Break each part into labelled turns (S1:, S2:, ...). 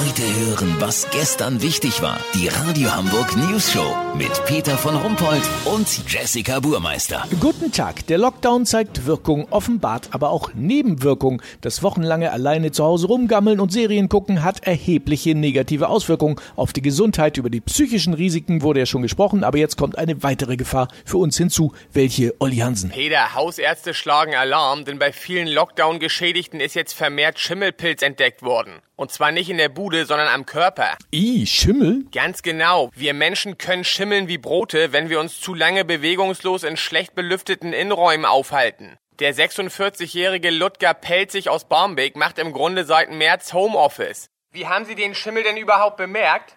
S1: Heute hören, was gestern wichtig war. Die Radio Hamburg News Show mit Peter von Rumpold und Jessica Burmeister.
S2: Guten Tag. Der Lockdown zeigt Wirkung, offenbart aber auch Nebenwirkungen. Das wochenlange alleine zu Hause rumgammeln und Serien gucken hat erhebliche negative Auswirkungen auf die Gesundheit. Über die psychischen Risiken wurde ja schon gesprochen, aber jetzt kommt eine weitere Gefahr für uns hinzu. Welche, Olli Hansen?
S3: Peter, Hausärzte schlagen Alarm, denn bei vielen Lockdown-Geschädigten ist jetzt vermehrt Schimmelpilz entdeckt worden. Und zwar nicht in der Bude, sondern am Körper.
S2: I, Schimmel?
S3: Ganz genau. Wir Menschen können schimmeln wie Brote, wenn wir uns zu lange bewegungslos in schlecht belüfteten Innenräumen aufhalten. Der 46-jährige Ludger Pelzig aus Barmbek macht im Grunde seit März Homeoffice. Wie haben Sie den Schimmel denn überhaupt bemerkt?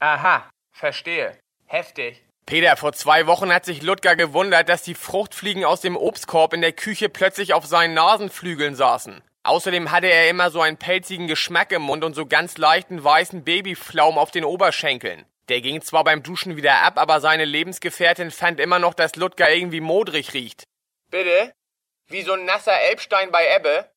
S3: Aha, verstehe. Heftig. Peter, vor zwei Wochen hat sich Ludger gewundert, dass die Fruchtfliegen aus dem Obstkorb in der Küche plötzlich auf seinen Nasenflügeln saßen. Außerdem hatte er immer so einen pelzigen Geschmack im Mund und so ganz leichten weißen Babyflaum auf den Oberschenkeln. Der ging zwar beim Duschen wieder ab, aber seine Lebensgefährtin fand immer noch, dass Ludger irgendwie modrig riecht. Bitte? Wie so ein nasser Elbstein bei Ebbe?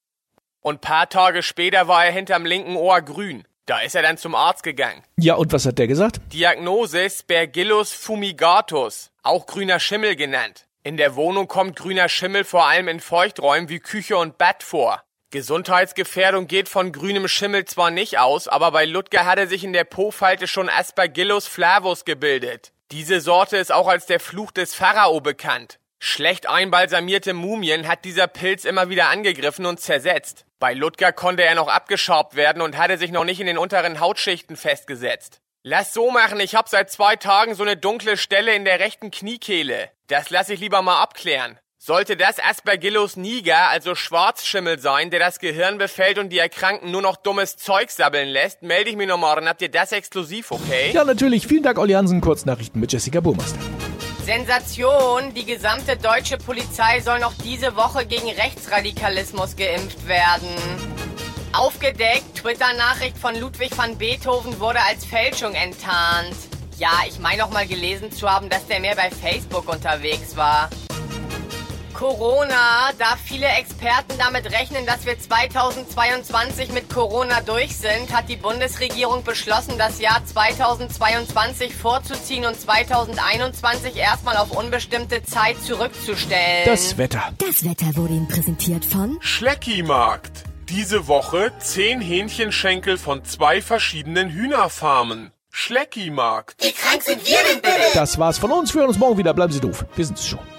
S3: Und paar Tage später war er hinterm linken Ohr grün. Da ist er dann zum Arzt gegangen.
S2: Ja, und was hat der gesagt?
S3: Diagnose Spergillus fumigatus, auch grüner Schimmel genannt. In der Wohnung kommt grüner Schimmel vor allem in Feuchträumen wie Küche und Bad vor. Gesundheitsgefährdung geht von grünem Schimmel zwar nicht aus, aber bei Ludger hat er sich in der Po-Falte schon Aspergillus flavus gebildet. Diese Sorte ist auch als der Fluch des Pharao bekannt. Schlecht einbalsamierte Mumien hat dieser Pilz immer wieder angegriffen und zersetzt. Bei Ludger konnte er noch abgeschraubt werden und hatte sich noch nicht in den unteren Hautschichten festgesetzt. Lass so machen, ich hab seit zwei Tagen so eine dunkle Stelle in der rechten Kniekehle. Das lass ich lieber mal abklären. Sollte das Aspergillus niger, also Schwarzschimmel sein, der das Gehirn befällt und die Erkrankten nur noch dummes Zeug sabbeln lässt, melde ich mich noch morgen. Habt ihr das exklusiv, okay?
S2: Ja, natürlich. Vielen Dank, Olli Hansen. Kurznachrichten mit Jessica Burmeister.
S4: Sensation! Die gesamte deutsche Polizei soll noch diese Woche gegen Rechtsradikalismus geimpft werden. Aufgedeckt, Twitter-Nachricht von Ludwig van Beethoven wurde als Fälschung enttarnt. Ja, ich meine auch mal gelesen zu haben, dass der mehr bei Facebook unterwegs war. Corona, da viele Experten damit rechnen, dass wir 2022 mit Corona durch sind, hat die Bundesregierung beschlossen, das Jahr 2022 vorzuziehen und 2021 erstmal auf unbestimmte Zeit zurückzustellen.
S2: Das Wetter.
S5: Das Wetter wurde Ihnen präsentiert von
S6: Schleckimarkt. Diese Woche 10 Hähnchenschenkel von zwei verschiedenen Hühnerfarmen. Schleckimarkt.
S4: Wie krank sind wir denn bitte?
S2: Das war's von uns. Wir hören uns morgen wieder. Bleiben Sie doof. Wir sind's schon.